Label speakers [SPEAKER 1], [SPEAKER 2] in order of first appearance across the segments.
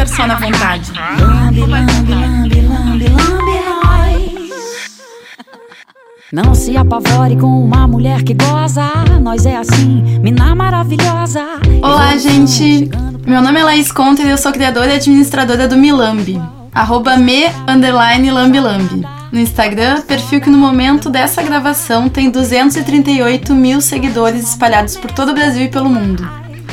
[SPEAKER 1] ficar só na vontade?
[SPEAKER 2] Lambe, lambe, lambe, lambe, lambe, nós. Não se apavore com uma mulher que goza. Nós é assim, mina maravilhosa.
[SPEAKER 1] Olá, gente. Meu nome é Laís Conter e eu sou criadora e administradora do Milambi. Arroba me, underline, lambi, lambi. No Instagram, perfil que no momento dessa gravação tem 238 mil seguidores espalhados por todo o Brasil e pelo mundo.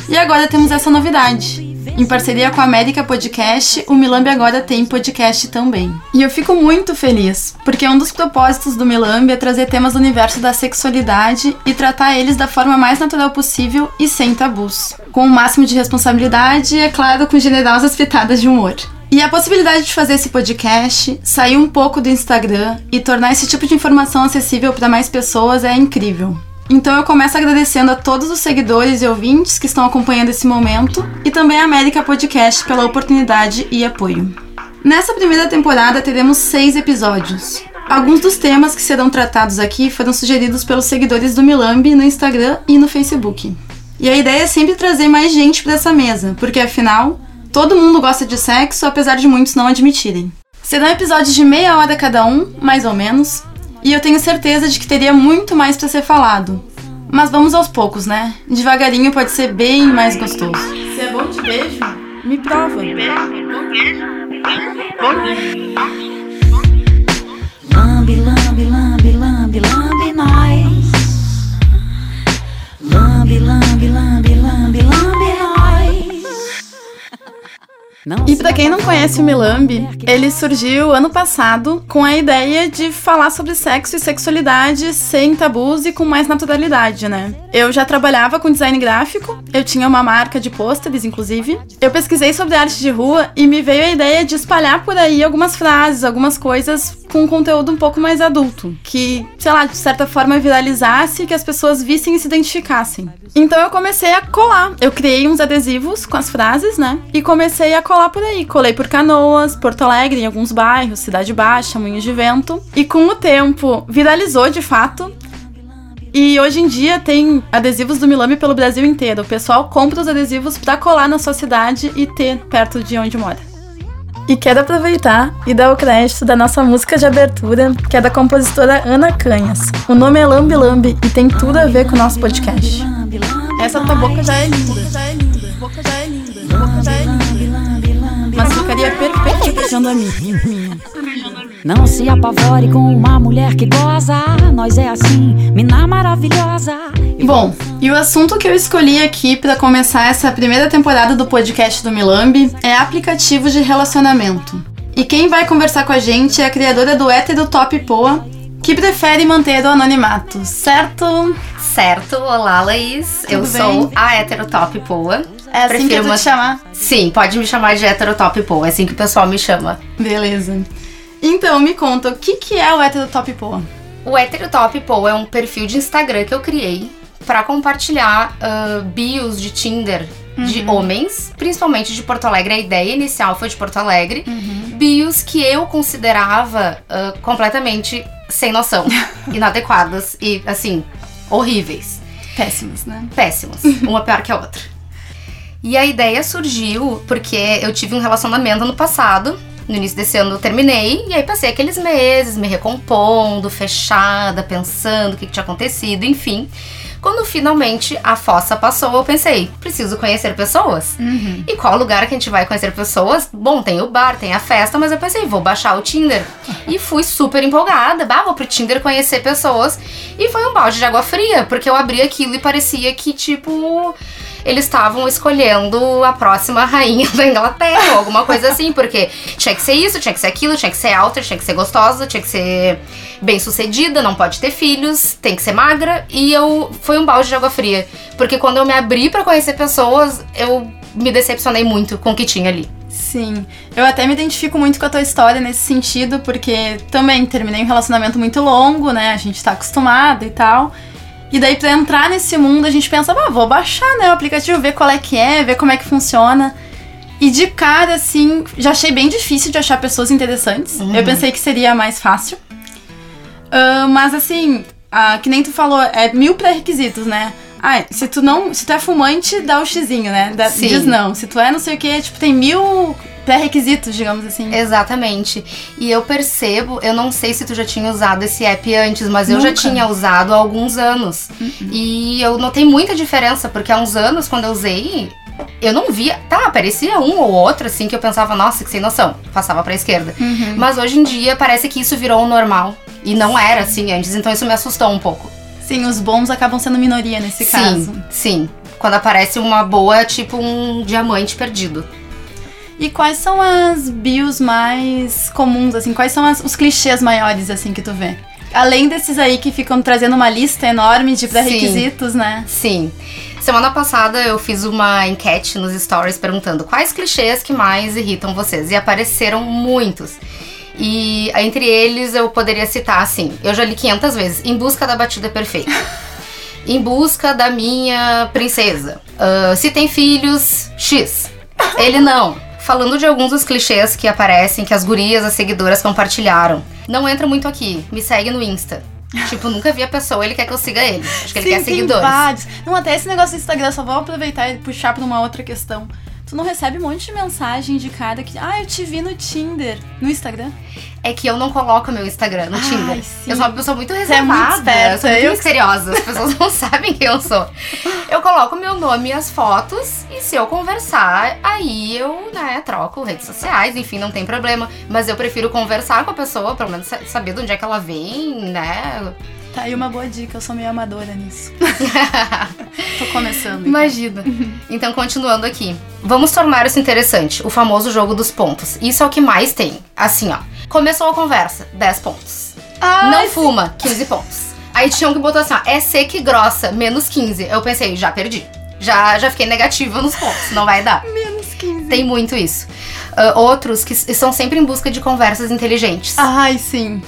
[SPEAKER 1] E agora temos essa novidade. Em parceria com a América Podcast, o Milambi agora tem podcast também. E eu fico muito feliz, porque um dos propósitos do Milambi é trazer temas do universo da sexualidade e tratar eles da forma mais natural possível e sem tabus. Com o máximo de responsabilidade e, é claro, com generosas pitadas de humor. E a possibilidade de fazer esse podcast, sair um pouco do Instagram e tornar esse tipo de informação acessível para mais pessoas é incrível. Então eu começo agradecendo a todos os seguidores e ouvintes que estão acompanhando esse momento e também a América Podcast pela oportunidade e apoio. Nessa primeira temporada teremos seis episódios. Alguns dos temas que serão tratados aqui foram sugeridos pelos seguidores do Milambi no Instagram e no Facebook. E a ideia é sempre trazer mais gente para essa mesa, porque afinal, todo mundo gosta de sexo, apesar de muitos não admitirem. Serão episódios de meia hora cada um, mais ou menos, e eu tenho certeza de que teria muito mais para ser falado. Mas vamos aos poucos, né? Devagarinho pode ser bem mais gostoso. Se é bom de beijo, me prova.
[SPEAKER 2] Lambe, lambe, lambe, lambe, lambe, nós. Lambe, lambe, lambe,
[SPEAKER 1] E pra quem não conhece o Milambi,
[SPEAKER 2] que
[SPEAKER 1] ele surgiu ano passado com a ideia de falar sobre sexo e sexualidade sem tabus e com mais naturalidade, né? Eu já trabalhava com design gráfico, eu tinha uma marca de pôsteres, inclusive. Eu pesquisei sobre arte de rua e me veio a ideia de espalhar por aí algumas frases, algumas coisas com um conteúdo um pouco mais adulto, que, sei lá, de certa forma viralizasse e que as pessoas vissem e se identificassem. Então eu comecei a colar. Eu criei uns adesivos com as frases, né? E comecei a colar por aí. Colei por Canoas, Porto Alegre, em alguns bairros, Cidade Baixa, Moinhos de Vento. E com o tempo viralizou de fato. E hoje em dia tem adesivos do Milame pelo Brasil inteiro. O pessoal compra os adesivos pra colar na sua cidade e ter perto de onde mora. E quero aproveitar e dar o crédito da nossa música de abertura, que é da compositora Ana Canhas. O nome é Lambi Lambi e tem tudo a ver com o nosso podcast. Essa tua boca já é linda. Boca já é linda. Boca já é linda.
[SPEAKER 2] lambe, lambe,
[SPEAKER 1] beijando a minha.
[SPEAKER 2] Não se apavore com uma mulher que goza. Nós é assim, mina maravilhosa.
[SPEAKER 1] Bom, e o assunto que eu escolhi aqui pra começar essa primeira temporada do podcast do Milambi é aplicativos de relacionamento. E quem vai conversar com a gente é a criadora do Hétero Top Poa, que prefere manter o anonimato, certo?
[SPEAKER 3] Certo, olá Laís, eu
[SPEAKER 1] Tudo
[SPEAKER 3] sou
[SPEAKER 1] bem?
[SPEAKER 3] a Heterotop Poa.
[SPEAKER 1] É assim que
[SPEAKER 3] Prefiro
[SPEAKER 1] eu vou te chamar.
[SPEAKER 3] Sim, pode me chamar de Heterotop Poa, é assim que o pessoal me chama.
[SPEAKER 1] Beleza. Então, me conta, o que, que é o Hétero Top Poa?
[SPEAKER 3] O Heterotop Poa é um perfil de Instagram que eu criei pra compartilhar ah, bios de Tinder de
[SPEAKER 1] Uhum.
[SPEAKER 3] homens, principalmente de Porto Alegre. A ideia inicial foi de Porto Alegre.
[SPEAKER 1] Uhum.
[SPEAKER 3] Bios que eu considerava ah, completamente sem noção, inadequadas e, assim, horríveis.
[SPEAKER 1] Péssimos, né?
[SPEAKER 3] péssimos, uma pior que a outra. E a ideia surgiu porque eu tive um relacionamento ano passado, no início desse ano eu terminei, e aí passei aqueles meses me recompondo, fechada, pensando o que, que tinha acontecido, enfim. Quando finalmente a fossa passou, eu pensei, preciso conhecer pessoas.
[SPEAKER 1] Uhum.
[SPEAKER 3] E qual lugar que a gente vai conhecer pessoas? Bom, tem o bar, tem a festa, mas eu pensei, vou baixar o Tinder. E fui super empolgada, bah, vou pro Tinder conhecer pessoas. E foi um balde de água fria, porque eu abri aquilo e parecia que, tipo, eles estavam escolhendo a próxima rainha da Inglaterra, ou alguma coisa assim, porque tinha que ser isso, tinha que ser aquilo, tinha que ser alta, tinha que ser gostosa, tinha que ser bem sucedida, não pode ter filhos, tem que ser magra. E eu foi um balde de água fria, porque quando eu me abri pra conhecer pessoas, eu me decepcionei muito com o que tinha ali.
[SPEAKER 1] Sim, eu até me identifico muito com a tua história nesse sentido, porque também terminei um relacionamento muito longo, né? A gente tá acostumado e tal. E daí, pra entrar nesse mundo, a gente pensa, ah, vou baixar, né, o aplicativo, ver qual é que é, ver como é que funciona. E de cara, assim, já achei bem difícil de achar pessoas interessantes.
[SPEAKER 3] Uhum.
[SPEAKER 1] Eu pensei que seria mais fácil. Ah, mas assim, ah, que nem tu falou, é mil pré-requisitos, né? Ah, se tu não. Se tu é fumante, dá o xizinho, né? Diz não. Se tu é não sei o que, tipo, tem mil pré-requisitos, digamos assim.
[SPEAKER 3] Exatamente. E eu percebo, eu não sei se tu já tinha usado esse app antes, mas eu já
[SPEAKER 1] Nunca.
[SPEAKER 3] tinha usado há alguns anos. E eu notei muita diferença, porque há uns anos, quando eu usei, eu não via. Tá, aparecia um ou outro, assim, que eu pensava, nossa, que sem noção. Passava pra esquerda.
[SPEAKER 1] Uhum.
[SPEAKER 3] Mas hoje em dia parece que isso virou o normal. E não era assim antes, então isso me assustou um pouco.
[SPEAKER 1] Sim, os bons acabam sendo minoria nesse
[SPEAKER 3] sim,
[SPEAKER 1] caso.
[SPEAKER 3] sim. Quando aparece uma boa, tipo um diamante perdido.
[SPEAKER 1] E quais são as bios mais comuns, assim? Quais são as- os clichês maiores, assim, que tu vê? Além desses aí que ficam trazendo uma lista enorme de pré-requisitos, né?
[SPEAKER 3] Sim. Semana passada eu fiz uma enquete nos stories perguntando quais clichês que mais irritam vocês. E apareceram muitos. E entre eles eu poderia citar assim: eu já li 500 vezes, Em Busca da Batida Perfeita. em Busca da Minha Princesa. Ah, se tem filhos, X. Ele não. Falando de alguns dos clichês que aparecem, que as gurias, as seguidoras compartilharam. Não entra muito aqui. Me segue no Insta. Tipo, nunca vi a pessoa, ele quer que eu siga ele. Acho que ele
[SPEAKER 1] Sim,
[SPEAKER 3] quer
[SPEAKER 1] tem
[SPEAKER 3] seguidores.
[SPEAKER 1] vários. Não, até esse negócio do Instagram, só vou aproveitar e puxar pra uma outra questão. Tu não recebe um monte de mensagem de cara que, ah, eu te vi no Tinder, no Instagram.
[SPEAKER 3] É que eu não coloco meu Instagram no
[SPEAKER 1] Ai,
[SPEAKER 3] Tinder.
[SPEAKER 1] sim.
[SPEAKER 3] Eu sou uma pessoa muito
[SPEAKER 1] é muito
[SPEAKER 3] reservada.
[SPEAKER 1] esperta,
[SPEAKER 3] eu sou muito
[SPEAKER 1] eu-
[SPEAKER 3] misteriosa. As pessoas não sabem quem eu sou. Eu coloco meu nome e as fotos. E se eu conversar, aí eu, né, troco redes sociais. Enfim, não tem problema. Mas eu prefiro conversar com a pessoa, pelo menos sa- saber de onde é que ela vem, né?
[SPEAKER 1] Tá aí uma boa dica, eu sou meio amadora nisso. Tô começando. então.
[SPEAKER 3] Imagina. Então, continuando aqui. Vamos tornar isso interessante. O famoso jogo dos pontos. Isso é o que mais tem. Assim, ó. Começou a conversa, 10 pontos.
[SPEAKER 1] Ah,
[SPEAKER 3] não fuma, 15 pontos. Aí tinham que botar assim, ó, é seca e grossa, menos 15. Eu pensei, já perdi. Já, já fiquei negativa nos pontos, não vai dar.
[SPEAKER 1] menos 15.
[SPEAKER 3] Tem muito isso. Ah, outros que s- estão sempre em busca de conversas inteligentes.
[SPEAKER 1] Ai, sim.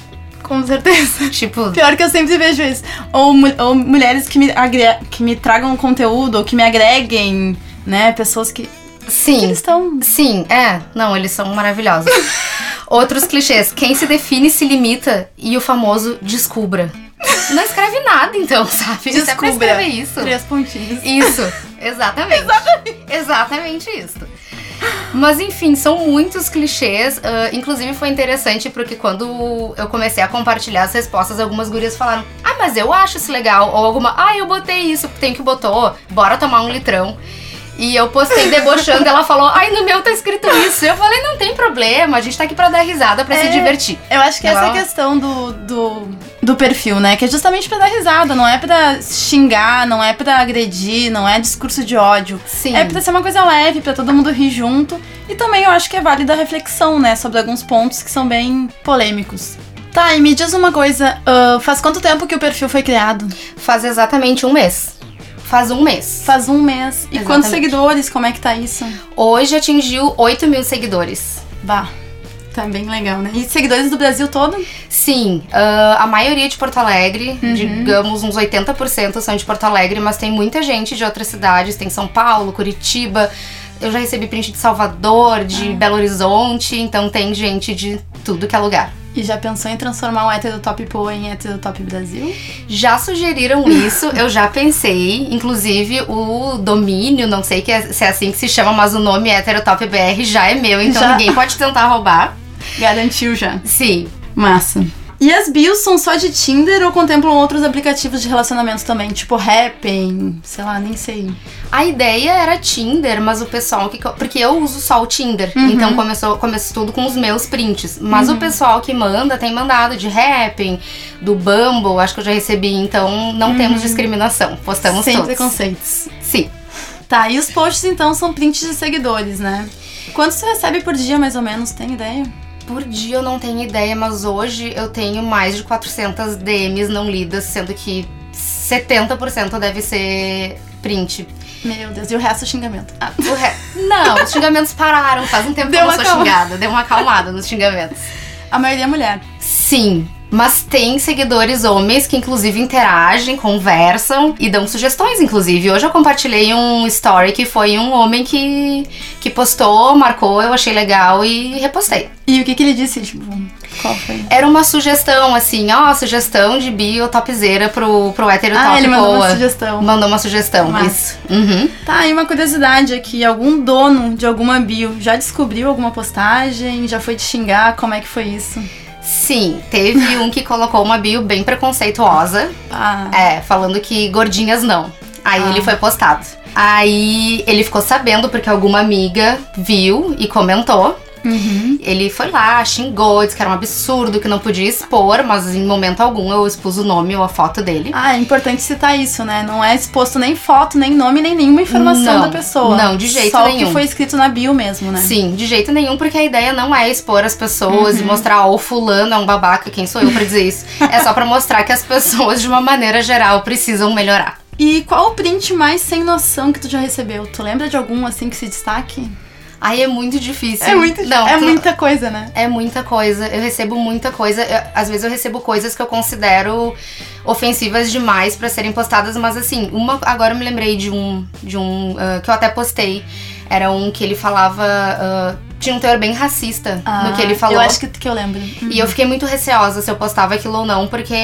[SPEAKER 1] Com certeza.
[SPEAKER 3] Tipo,
[SPEAKER 1] Pior que eu sempre vejo isso. Ou, ou mulheres que me, que me tragam conteúdo, ou que me agreguem, né? Pessoas que. que
[SPEAKER 3] sim.
[SPEAKER 1] eles estão.
[SPEAKER 3] Sim, é. Não, eles são maravilhosos. Outros clichês. Quem se define se limita e o famoso descubra. Não escreve nada, então, sabe? Isso é
[SPEAKER 1] Descubra.
[SPEAKER 3] escrever isso.
[SPEAKER 1] Três pontinhos.
[SPEAKER 3] Isso, exatamente. exatamente. isso. Mas enfim, são muitos clichês. ah, inclusive foi interessante porque quando eu comecei a compartilhar as respostas, algumas gurias falaram: Ah, mas eu acho isso legal. Ou alguma, ah, eu botei isso, tem que botou, bora tomar um litrão. E eu postei debochando, ela falou, ai, no meu tá escrito isso. Eu falei, não tem problema, a gente tá aqui pra dar risada, pra se
[SPEAKER 1] É.
[SPEAKER 3] divertir.
[SPEAKER 1] Eu acho que essa é a questão do, do, do perfil, né? Que é justamente pra dar risada, não é pra xingar, não é pra agredir, não é discurso de ódio.
[SPEAKER 3] Sim.
[SPEAKER 1] É pra ser uma coisa leve, pra todo mundo rir junto. E também eu acho que é válida a reflexão, né? Sobre alguns pontos que são bem polêmicos. Tá, e me diz uma coisa, ah, faz quanto tempo que o perfil foi criado?
[SPEAKER 3] Faz exatamente um mês. Faz um mês.
[SPEAKER 1] Faz um mês. E
[SPEAKER 3] Exatamente.
[SPEAKER 1] quantos seguidores? Como é que tá isso?
[SPEAKER 3] Hoje atingiu 8 mil seguidores.
[SPEAKER 1] Bah, tá bem legal, né? E seguidores do Brasil todo?
[SPEAKER 3] Sim, ah, a maioria de Porto Alegre,
[SPEAKER 1] Uhum.
[SPEAKER 3] digamos uns 80% são de Porto Alegre, mas tem muita gente de outras cidades, tem São Paulo, Curitiba. Eu já recebi print de Salvador, de
[SPEAKER 1] Ah.
[SPEAKER 3] Belo Horizonte, então tem gente de tudo que é lugar.
[SPEAKER 1] E já pensou em transformar o Heterotop Poa em Heterotop Brasil?
[SPEAKER 3] Já sugeriram isso, eu já pensei. Inclusive, o domínio, não sei é- se é assim que se chama, mas o nome Heterotop BR já é meu, então
[SPEAKER 1] Já.
[SPEAKER 3] ninguém pode tentar roubar.
[SPEAKER 1] Garantiu já.
[SPEAKER 3] Sim.
[SPEAKER 1] Massa. E as bios são só de Tinder ou contemplam outros aplicativos de relacionamento também? Tipo Happn, sei lá, nem sei.
[SPEAKER 3] A ideia era Tinder, mas o pessoal que. Porque eu uso só o Tinder.
[SPEAKER 1] Uhum.
[SPEAKER 3] Então começou, começou tudo com os meus prints. Mas o pessoal que manda tem mandado de Happn, do Bumble, acho que eu já recebi. Então não temos discriminação. Postamos
[SPEAKER 1] Uhum. Sem
[SPEAKER 3] todos.
[SPEAKER 1] preconceitos.
[SPEAKER 3] Sim.
[SPEAKER 1] Tá, e os posts então são prints de seguidores, né? Quantos tu recebe por dia, mais ou menos? Tem ideia?
[SPEAKER 3] Por dia eu não tenho ideia, mas hoje eu tenho mais de 400 DMs não lidas, sendo que 70% deve ser print.
[SPEAKER 1] Meu Deus, e o resto é xingamento. Ah,
[SPEAKER 3] O re... Não, os xingamentos pararam. Faz um tempo
[SPEAKER 1] Deu
[SPEAKER 3] que eu não sou
[SPEAKER 1] calma.
[SPEAKER 3] xingada. Deu uma acalmada nos xingamentos.
[SPEAKER 1] a maioria é mulher.
[SPEAKER 3] Sim, Mas tem seguidores homens que, inclusive, interagem, conversam e dão sugestões, inclusive. Hoje eu compartilhei um story que foi um homem que, que postou, marcou, eu achei legal e repostei.
[SPEAKER 1] E o que, que ele disse? Tipo, qual foi?
[SPEAKER 3] Era uma sugestão, assim, ó, sugestão de bio topzera pro, pro hétero
[SPEAKER 1] Ah,
[SPEAKER 3] top
[SPEAKER 1] ele mandou uma
[SPEAKER 3] boa.
[SPEAKER 1] sugestão.
[SPEAKER 3] Mandou uma sugestão,
[SPEAKER 1] Massa.
[SPEAKER 3] isso. Uhum.
[SPEAKER 1] Tá, e uma curiosidade aqui, algum dono de alguma bio já descobriu alguma postagem? Já foi te xingar? Como é que foi isso?
[SPEAKER 3] Sim, teve um que colocou uma bio bem preconceituosa.
[SPEAKER 1] Ah,
[SPEAKER 3] É, falando que gordinhas não. Aí
[SPEAKER 1] Ah.
[SPEAKER 3] ele foi postado. Aí ele ficou sabendo porque alguma amiga viu e comentou.
[SPEAKER 1] Uhum.
[SPEAKER 3] Ele foi lá, xingou, disse que era um absurdo, que não podia expor, mas em momento algum eu expus o nome ou a foto dele.
[SPEAKER 1] Ah, é importante citar isso, né? Não é exposto nem foto, nem nome, nem nenhuma informação
[SPEAKER 3] Não,
[SPEAKER 1] da pessoa.
[SPEAKER 3] não, de jeito
[SPEAKER 1] Só o
[SPEAKER 3] nenhum.
[SPEAKER 1] que foi escrito na bio mesmo, né?
[SPEAKER 3] Sim, de jeito nenhum, porque a ideia não é expor as pessoas
[SPEAKER 1] Uhum.
[SPEAKER 3] e mostrar, ó, o fulano é um babaca, quem sou eu pra dizer isso? é só pra mostrar que as pessoas, de uma maneira geral, precisam melhorar.
[SPEAKER 1] E qual o print mais sem noção que tu já recebeu? Tu lembra de algum assim que se destaque?
[SPEAKER 3] Aí é muito difícil.
[SPEAKER 1] É, muito,
[SPEAKER 3] não,
[SPEAKER 1] é
[SPEAKER 3] tu-
[SPEAKER 1] muita coisa, né?
[SPEAKER 3] É muita coisa. Eu recebo muita coisa. Eu- às vezes eu recebo coisas que eu considero ofensivas demais pra serem postadas, mas assim, uma agora eu me lembrei de um de um ah, que eu até postei. Era um que ele falava ah, tinha um teor bem racista no que ele falou.
[SPEAKER 1] Ah, Eu acho que, que eu lembro.
[SPEAKER 3] E eu fiquei muito receosa se eu postava aquilo ou não, porque,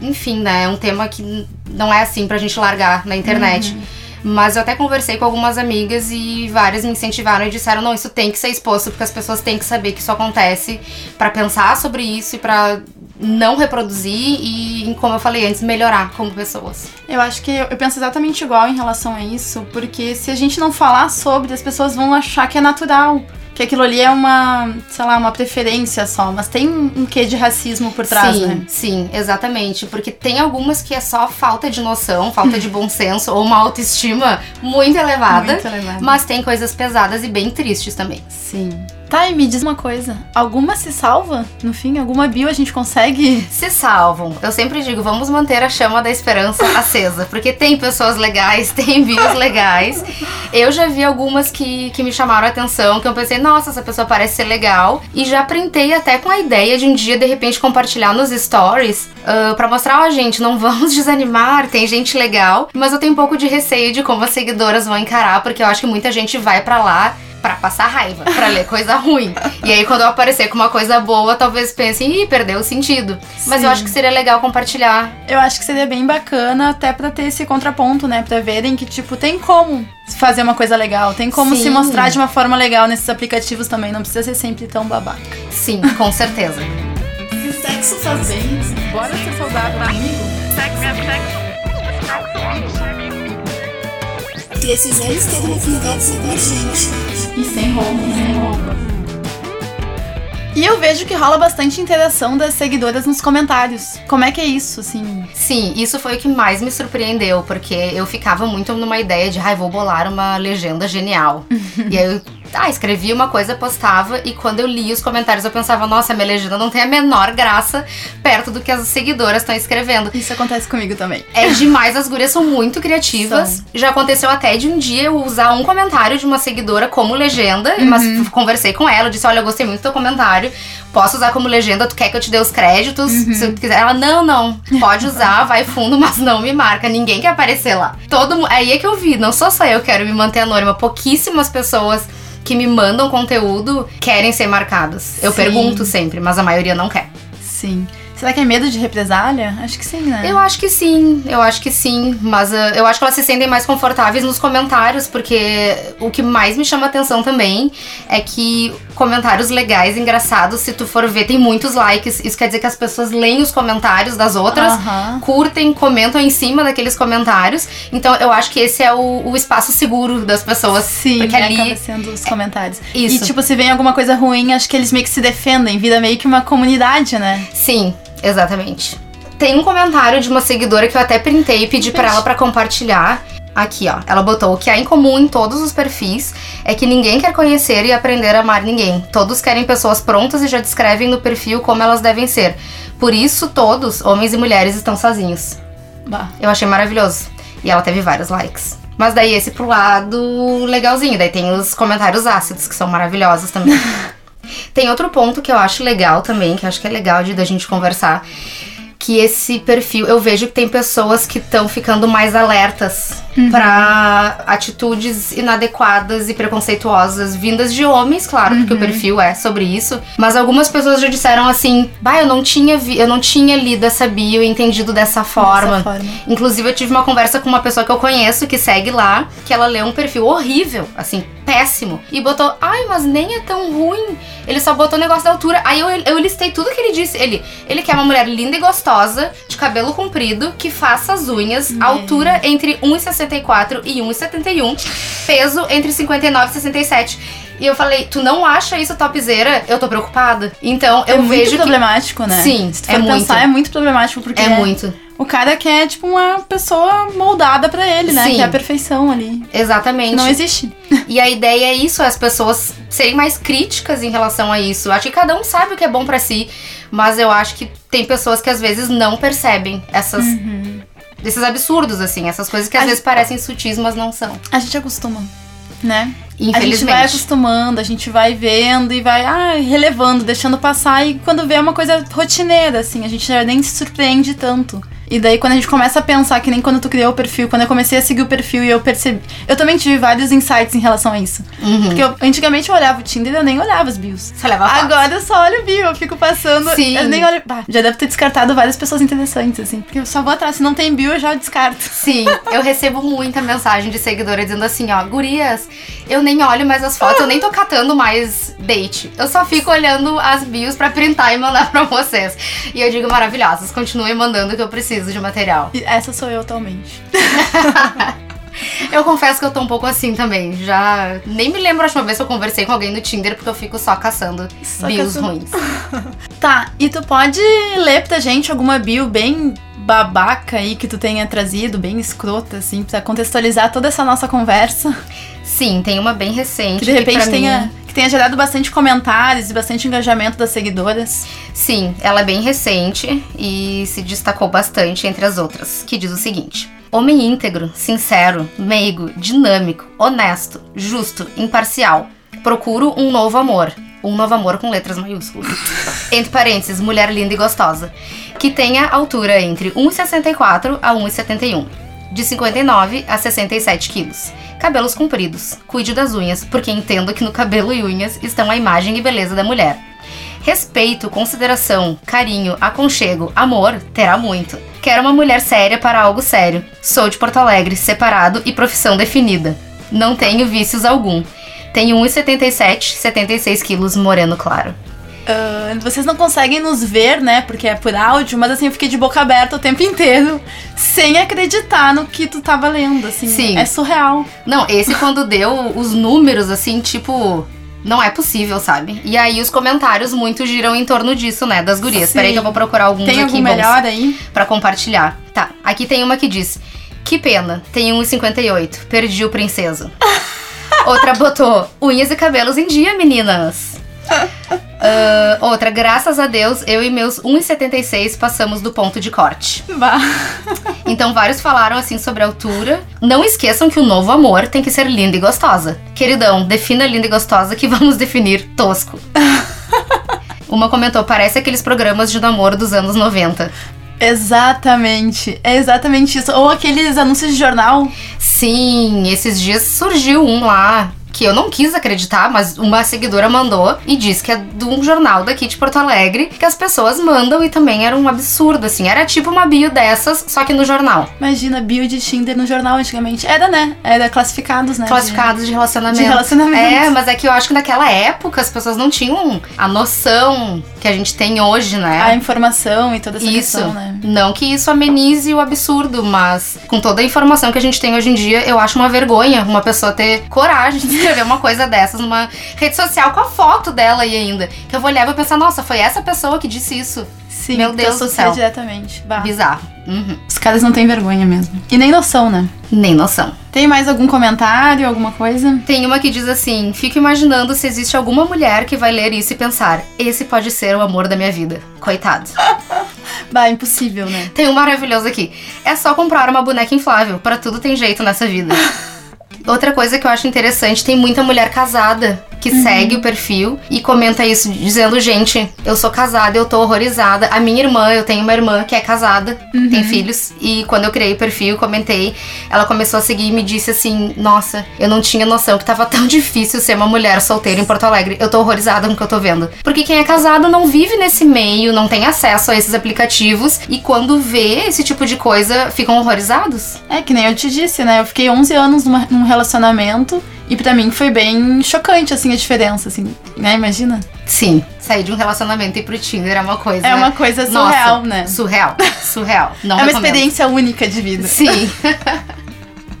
[SPEAKER 3] enfim, né, é um tema que não é assim pra gente largar na internet. Mas eu até conversei com algumas amigas e várias me incentivaram e disseram: não, isso tem que ser exposto, porque as pessoas têm que saber que isso acontece, pra pensar sobre isso e pra não reproduzir e, como eu falei antes, melhorar como pessoas.
[SPEAKER 1] Eu acho que eu, penso exatamente igual em relação a isso, porque se a gente não falar sobre, as pessoas vão achar que é natural. Que aquilo ali é uma, sei lá, uma preferência só, mas tem um, quê de racismo por trás,
[SPEAKER 3] sim,
[SPEAKER 1] né?
[SPEAKER 3] sim, exatamente. Porque tem algumas que é só falta de noção, falta de bom senso ou uma autoestima muito elevada.
[SPEAKER 1] Muito elevado.
[SPEAKER 3] Mas tem coisas pesadas e bem tristes também.
[SPEAKER 1] Sim. Tá, e me diz uma coisa. Alguma se salva? No fim, alguma bio a gente consegue?
[SPEAKER 3] Se salvam. Eu sempre digo, vamos manter a chama da esperança acesa. Porque tem pessoas legais, tem bios legais. Eu já vi algumas que, que me chamaram a atenção, que eu pensei, nossa, essa pessoa parece ser legal. E já printei até com a ideia de um dia, de repente, compartilhar nos stories. ah, pra mostrar, ó, gente, não vamos desanimar, tem gente legal. Mas eu tenho um pouco de receio de como as seguidoras vão encarar, porque eu acho que muita gente vai pra lá pra passar raiva, pra ler coisa ruim. E aí, quando eu aparecer com uma coisa boa, talvez pensem, ih, perdeu o sentido. Mas
[SPEAKER 1] Sim.
[SPEAKER 3] eu acho que seria legal compartilhar.
[SPEAKER 1] Eu acho que seria bem bacana até pra ter esse contraponto, né? Pra verem que, tipo, tem como fazer uma coisa legal, tem como
[SPEAKER 3] Sim.
[SPEAKER 1] se mostrar de uma forma legal nesses aplicativos também, não precisa ser sempre tão babaca.
[SPEAKER 3] Sim, com certeza.
[SPEAKER 1] Se sexo faz bem, bora ser saudável comigo?
[SPEAKER 4] Precisamos ter uma conversa com a gente.
[SPEAKER 1] E sem roupa, sem roupa. E eu vejo que rola bastante interação das seguidoras nos comentários. Como é que é isso, assim?
[SPEAKER 3] Sim, isso foi o que mais me surpreendeu, porque eu ficava muito numa ideia de, ai, vou bolar uma legenda genial. e aí eu ah, escrevia uma coisa, postava, e quando eu li os comentários eu pensava, nossa, minha legenda não tem a menor graça perto do que as seguidoras estão escrevendo.
[SPEAKER 1] Isso acontece comigo também.
[SPEAKER 3] É demais, as gurias são muito criativas.
[SPEAKER 1] São.
[SPEAKER 3] Já aconteceu até de um dia eu usar um comentário de uma seguidora como legenda, mas f- conversei com ela, disse: Olha, eu gostei muito do teu comentário, posso usar como legenda, tu quer que eu te dê os créditos? Se tu quiser. Ela, não, não, pode usar, vai fundo, mas não me marca, ninguém quer aparecer lá. Todo Aí é que eu vi, não sou só eu que quero me manter anônima, pouquíssimas pessoas. Que me mandam conteúdo querem ser marcadas. Eu
[SPEAKER 1] Sim.
[SPEAKER 3] pergunto sempre, mas a maioria não quer.
[SPEAKER 1] Sim. Será que é medo de represália? Acho que sim, né?
[SPEAKER 3] Eu acho que sim, eu acho que sim, mas ah, eu acho que elas se sentem mais confortáveis nos comentários, porque o que mais me chama atenção também é que comentários legais, engraçados, se tu for ver, tem muitos likes. Isso quer dizer que as pessoas leem os comentários das outras,
[SPEAKER 1] Aham.
[SPEAKER 3] curtem, comentam em cima daqueles comentários. Então eu acho que esse é o, o espaço seguro das pessoas.
[SPEAKER 1] Sim,
[SPEAKER 3] porque ali.
[SPEAKER 1] acaba sendo os comentários.
[SPEAKER 3] Isso.
[SPEAKER 1] E, tipo, se vem alguma coisa ruim, acho que eles meio que se defendem, vira meio que uma comunidade, né?
[SPEAKER 3] Sim, exatamente. Tem um comentário de uma seguidora que eu até printei e pedi pra ela pra compartilhar. Aqui, ó. Ela botou: o que há em comum em todos os perfis é que ninguém quer conhecer e aprender a amar ninguém. Todos querem pessoas prontas e já descrevem no perfil como elas devem ser. Por isso, todos, homens e mulheres, estão sozinhos.
[SPEAKER 1] Bah.
[SPEAKER 3] Eu achei maravilhoso. E ela teve vários likes. Mas daí esse pro lado legalzinho. Daí tem os comentários ácidos, que são maravilhosos também. Tem outro ponto que eu acho legal também, que eu acho que é legal de da gente conversar, que esse perfil, eu vejo que tem pessoas que estão ficando mais alertas pra atitudes inadequadas e preconceituosas vindas de homens, claro, porque o perfil é sobre isso, mas algumas pessoas já disseram assim: "Bah, eu não tinha vi, eu não tinha lido essa bio e entendido dessa forma".
[SPEAKER 1] Dessa forma.
[SPEAKER 3] Inclusive, eu tive uma conversa com uma pessoa que eu conheço, que segue lá, que ela leu um perfil horrível, assim, péssimo. E botou, ai, mas nem é tão ruim. Ele só botou o negócio da altura. Aí eu, eu listei tudo que ele disse. Ele, ele quer uma mulher linda e gostosa, de cabelo comprido, que faça as unhas, altura entre 1,64 e 1,71, peso entre 59 e 67. E eu falei, tu não acha isso topzera? Eu tô preocupada. Então,
[SPEAKER 1] É
[SPEAKER 3] eu
[SPEAKER 1] muito
[SPEAKER 3] vejo que
[SPEAKER 1] problemático, né?
[SPEAKER 3] Sim,
[SPEAKER 1] Se tu
[SPEAKER 3] é
[SPEAKER 1] for
[SPEAKER 3] muito.
[SPEAKER 1] pensar, é muito problemático, porque
[SPEAKER 3] é muito.
[SPEAKER 1] O cara quer, tipo, uma pessoa moldada pra ele, né?
[SPEAKER 3] Sim.
[SPEAKER 1] Que é a perfeição ali.
[SPEAKER 3] Exatamente.
[SPEAKER 1] Não existe.
[SPEAKER 3] E a ideia é isso, as pessoas serem mais críticas em relação a isso. Acho que cada um sabe o que é bom pra si, mas eu acho que tem pessoas que às vezes não percebem essas esses absurdos assim, essas coisas que às
[SPEAKER 1] A
[SPEAKER 3] vezes parecem sutis, mas não são.
[SPEAKER 1] A gente acostuma, né? A gente vai acostumando, a gente vai vendo e vai ah, relevando, deixando passar. E quando vê é uma coisa rotineira, assim, a gente já nem se surpreende tanto. E daí quando a gente começa a pensar, que nem quando tu criou o perfil, quando eu comecei a seguir o perfil e eu percebi. Eu também tive vários insights em relação a isso.
[SPEAKER 3] Uhum.
[SPEAKER 1] Porque eu, antigamente eu olhava o Tinder e eu nem olhava as bios.
[SPEAKER 3] Você leva a foto.
[SPEAKER 1] Agora eu só olho o bio, eu fico passando.
[SPEAKER 3] Sim.
[SPEAKER 1] Eu nem olho. Bah, já deve ter descartado várias pessoas interessantes, assim. Porque eu só vou atrás. Se não tem bio, eu já descarto.
[SPEAKER 3] Sim, eu recebo muita mensagem de seguidora dizendo assim, ó, gurias, eu nem olho mais as fotos, eu nem tô catando mais date. Eu só fico olhando as bios pra printar e mandar pra vocês. E eu digo, maravilhosas, continuem mandando que eu preciso de material.
[SPEAKER 1] E essa sou eu atualmente.
[SPEAKER 3] Eu confesso que eu tô um pouco assim também. Já nem me lembro a última vez que eu conversei com alguém no Tinder, porque eu fico só caçando
[SPEAKER 1] Só
[SPEAKER 3] bios
[SPEAKER 1] caçando.
[SPEAKER 3] ruins.
[SPEAKER 1] Tá, e tu pode ler pra gente alguma bio bem babaca aí que tu tenha trazido, bem escrota, assim, pra contextualizar toda essa nossa conversa.
[SPEAKER 3] Sim, tem uma bem recente.
[SPEAKER 1] Que de repente
[SPEAKER 3] pra
[SPEAKER 1] tenha.
[SPEAKER 3] mim-
[SPEAKER 1] Que tenha gerado bastante comentários e bastante engajamento das seguidoras.
[SPEAKER 3] Sim, ela é bem recente e se destacou bastante entre as outras, que diz o seguinte: Homem íntegro, sincero, meigo, dinâmico, honesto, justo, imparcial. Procuro um novo amor. Um novo amor com letras maiúsculas. entre parênteses, mulher linda e gostosa. Que tenha altura entre 1,64 a 1,71. De 59 a 67 quilos. Cabelos compridos. Cuide das unhas, porque entendo que no cabelo e unhas estão a imagem e beleza da mulher. Respeito, consideração, carinho, aconchego, amor, terá muito. Quero uma mulher séria para algo sério. Sou de Porto Alegre, separado e profissão definida. Não tenho vícios algum. Tenho 1,77, 76 quilos, moreno claro.
[SPEAKER 1] Ah, vocês não conseguem nos ver, né? Porque é por áudio, mas assim, eu fiquei de boca aberta o tempo inteiro, sem acreditar no que tu tava lendo, assim.
[SPEAKER 3] Sim.
[SPEAKER 1] É surreal.
[SPEAKER 3] Não, esse quando deu os números, assim, tipo. Não é possível, sabe? E aí os comentários muito giram em torno disso, né? Das gurias.
[SPEAKER 1] Sim.
[SPEAKER 3] Peraí que eu vou procurar alguns
[SPEAKER 1] Tem
[SPEAKER 3] aqui
[SPEAKER 1] algum melhor aí?
[SPEAKER 3] pra compartilhar. Tá, aqui tem uma que diz: Que pena, tenho 1,58, perdi o princeso. Outra botou: Unhas e cabelos em dia, meninas. Ah, outra, graças a Deus, eu e meus 1,76 passamos do ponto de corte.
[SPEAKER 1] Bah.
[SPEAKER 3] Então vários falaram assim sobre a altura. Não esqueçam que o novo amor tem que ser linda e gostosa. Queridão, defina linda e gostosa que vamos definir tosco. Uma comentou, parece aqueles programas de namoro dos anos 90.
[SPEAKER 1] Exatamente. É exatamente isso. Ou aqueles anúncios de jornal.
[SPEAKER 3] Sim, esses dias surgiu um lá que eu não quis acreditar, mas uma seguidora mandou e disse que é de um jornal daqui de Porto Alegre que as pessoas mandam e também era um absurdo, assim. Era tipo uma bio dessas, só que no jornal.
[SPEAKER 1] Imagina, bio de Tinder no jornal antigamente. Era, né? Era classificados, né?
[SPEAKER 3] Classificados de relacionamento.
[SPEAKER 1] De relacionamento.
[SPEAKER 3] É, mas é que eu acho que naquela época as pessoas não tinham a noção que a gente tem hoje, né?
[SPEAKER 1] A informação e toda essa
[SPEAKER 3] Isso.
[SPEAKER 1] questão, né?
[SPEAKER 3] Não que isso amenize o absurdo, mas com toda a informação que a gente tem hoje em dia, eu acho uma vergonha uma pessoa ter coragem de escrever uma coisa dessas numa rede social com a foto dela aí ainda. Que eu vou olhar e vou pensar, nossa, foi essa pessoa que disse isso.
[SPEAKER 1] Sim,
[SPEAKER 3] Meu Deus do céu.
[SPEAKER 1] diretamente. Bah.
[SPEAKER 3] Bizarro. Uhum.
[SPEAKER 1] Os caras não têm vergonha mesmo. E nem noção, né?
[SPEAKER 3] Nem noção.
[SPEAKER 1] Tem mais algum comentário, alguma coisa?
[SPEAKER 3] Tem uma que diz assim: fico imaginando se existe alguma mulher que vai ler isso e pensar: esse pode ser o amor da minha vida. Coitado.
[SPEAKER 1] Bah, impossível, né?
[SPEAKER 3] Tem um maravilhoso aqui. É só comprar uma boneca inflável. Pra tudo tem jeito nessa vida. Outra coisa que eu acho interessante, tem muita mulher casada que segue o perfil e comenta isso, dizendo: gente, eu sou casada, eu tô horrorizada. A minha irmã, eu tenho uma irmã que é casada, tem filhos, e quando eu criei o perfil, comentei, ela começou a seguir e me disse assim: nossa, eu não tinha noção que tava tão difícil ser uma mulher solteira em Porto Alegre. Eu tô horrorizada com o que eu tô vendo. Porque quem é casado não vive nesse meio, não tem acesso a esses aplicativos, e quando vê esse tipo de coisa, ficam horrorizados.
[SPEAKER 1] É que nem eu te disse, né? Eu fiquei 11 anos numa- num relacionamento e pra mim foi bem chocante, assim, a diferença, assim, né? Imagina.
[SPEAKER 3] Sim, sair de um relacionamento e ir pro Tinder é uma coisa.
[SPEAKER 1] É uma coisa surreal,
[SPEAKER 3] Nossa,
[SPEAKER 1] né?
[SPEAKER 3] Surreal, surreal. Não
[SPEAKER 1] é uma
[SPEAKER 3] recomendo.
[SPEAKER 1] experiência única de vida.
[SPEAKER 3] Sim.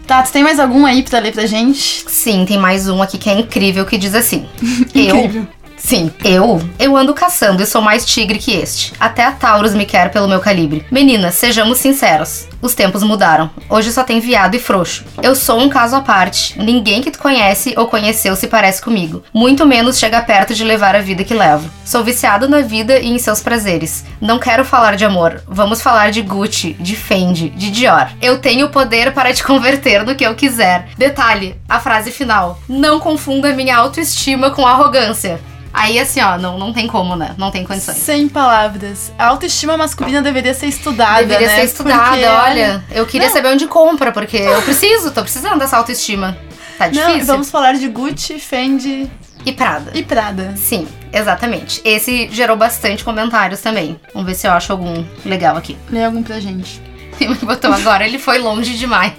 [SPEAKER 1] Tá, tu tem mais algum aí pra ler pra gente?
[SPEAKER 3] Sim, tem mais um aqui que é incrível que diz assim: Eu. Sim, eu. Eu ando caçando e sou mais tigre que este. Até a Taurus me quer pelo meu calibre. Meninas, sejamos sinceros. Os tempos mudaram. Hoje só tem viado e frouxo. Eu sou um caso à parte. Ninguém que tu conhece ou conheceu se parece comigo. Muito menos chega perto de levar a vida que levo. Sou viciado na vida e em seus prazeres. Não quero falar de amor. Vamos falar de Gucci, de Fendi, de Dior. Eu tenho o poder para te converter no que eu quiser. Detalhe, a frase final. Não confunda minha autoestima com arrogância. Aí assim, ó, não, não tem como, né? Não tem condições.
[SPEAKER 1] Sem palavras. A autoestima masculina deveria ser estudada,
[SPEAKER 3] Deveria
[SPEAKER 1] né?
[SPEAKER 3] ser estudada,
[SPEAKER 1] Porque,
[SPEAKER 3] olha. Eu queria
[SPEAKER 1] Não.
[SPEAKER 3] saber onde compra, porque eu preciso, tô precisando dessa autoestima. Tá
[SPEAKER 1] Não,
[SPEAKER 3] difícil.
[SPEAKER 1] vamos falar de Gucci, Fendi
[SPEAKER 3] E Prada.
[SPEAKER 1] e Prada.
[SPEAKER 3] Sim, exatamente. Esse gerou bastante comentários também. Vamos ver se eu acho algum legal aqui.
[SPEAKER 1] Lê algum pra gente.
[SPEAKER 3] Tem um que botou agora, ele foi longe demais.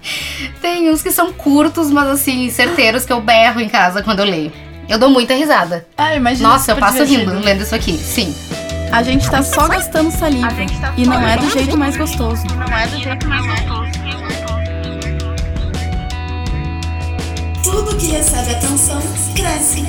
[SPEAKER 3] Tem uns que são curtos, mas assim, certeiros que eu berro em casa quando eu leio. Eu dou muita risada.
[SPEAKER 1] Ah, imagina.
[SPEAKER 3] Nossa, eu passo
[SPEAKER 1] divertido.
[SPEAKER 3] rindo lendo isso aqui. Sim.
[SPEAKER 1] A gente tá só gastando saliva. E não é do jeito mais gostoso.
[SPEAKER 4] Tudo que recebe atenção cresce.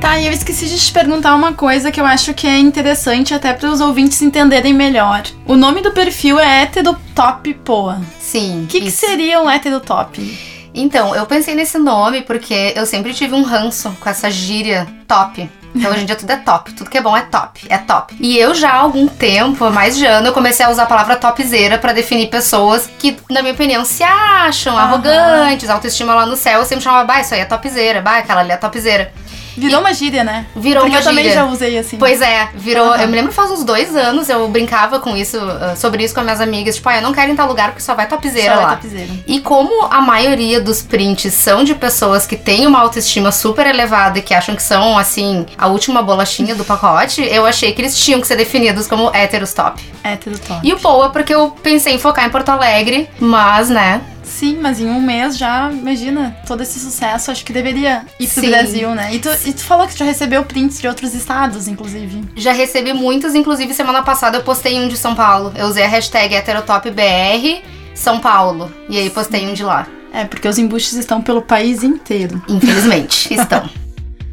[SPEAKER 1] Tá, e eu esqueci de te perguntar uma coisa que eu acho que é interessante até para os ouvintes entenderem melhor. O nome do perfil é Heterotop Poa.
[SPEAKER 3] Sim.
[SPEAKER 1] O que, que seria um heterotop?
[SPEAKER 3] Então, eu pensei nesse nome porque eu sempre tive um ranço com essa gíria top. Então hoje em dia tudo é top, tudo que é bom é top, é top. E eu já há algum tempo, há mais de ano, eu comecei a usar a palavra topzera pra definir pessoas que, na minha opinião, se acham
[SPEAKER 1] Aham.
[SPEAKER 3] arrogantes, autoestima lá no céu. Eu sempre chamava, bah, isso aí é topzera, bah, aquela ali é topzera.
[SPEAKER 1] Virou uma gíria, né?
[SPEAKER 3] Virou
[SPEAKER 1] Porque
[SPEAKER 3] uma
[SPEAKER 1] eu também
[SPEAKER 3] gíria.
[SPEAKER 1] já usei assim.
[SPEAKER 3] Pois é, virou.
[SPEAKER 1] Aham.
[SPEAKER 3] Eu me lembro faz uns dois anos, eu brincava com isso, ah, sobre isso com as minhas amigas. Tipo, ah, eu não quero ir em tal lugar porque só vai topzera
[SPEAKER 1] Só
[SPEAKER 3] lá.
[SPEAKER 1] topzera.
[SPEAKER 3] E como a maioria dos prints são de pessoas que têm uma autoestima super elevada e que acham que são, assim, a última bolachinha do pacote, eu achei que eles tinham que ser definidos como héteros top.
[SPEAKER 1] Heterotop.
[SPEAKER 3] E o Poa, porque eu pensei em focar em Porto Alegre, mas, né,
[SPEAKER 1] Sim, mas em um mês já, imagina, todo esse sucesso, acho que deveria ir pro
[SPEAKER 3] Sim.
[SPEAKER 1] Brasil, né? E tu, e tu falou que tu já recebeu prints de outros estados, inclusive.
[SPEAKER 3] já recebi muitos, inclusive semana passada eu postei um de São Paulo. Eu usei a hashtag heterotopbr São Paulo. E aí postei um de lá.
[SPEAKER 1] É, porque os embuches estão pelo país inteiro.
[SPEAKER 3] Infelizmente, estão.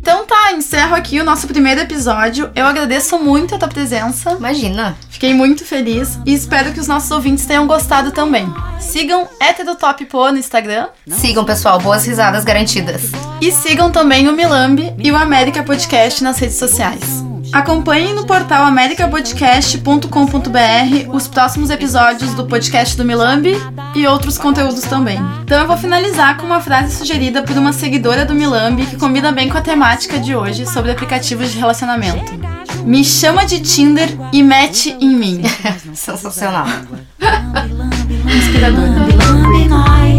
[SPEAKER 1] Então tá, encerro aqui o nosso primeiro episódio. Eu agradeço muito a tua presença.
[SPEAKER 3] Imagina.
[SPEAKER 1] Fiquei muito feliz e espero que os nossos ouvintes tenham gostado também. Sigam HeteroTopPo no Instagram
[SPEAKER 3] Sigam, pessoal. Boas risadas garantidas.
[SPEAKER 1] e sigam também o Milambi e o América Podcast nas redes sociais. Acompanhem no portal americapodcast.com.br os próximos episódios do podcast do Milambi e outros conteúdos também. Então eu vou finalizar com uma frase sugerida por uma seguidora do Milambi que combina bem com a temática de hoje sobre aplicativos de relacionamento. Me chama de Tinder e mete em mim.
[SPEAKER 3] Sensacional.
[SPEAKER 1] Inspiradora.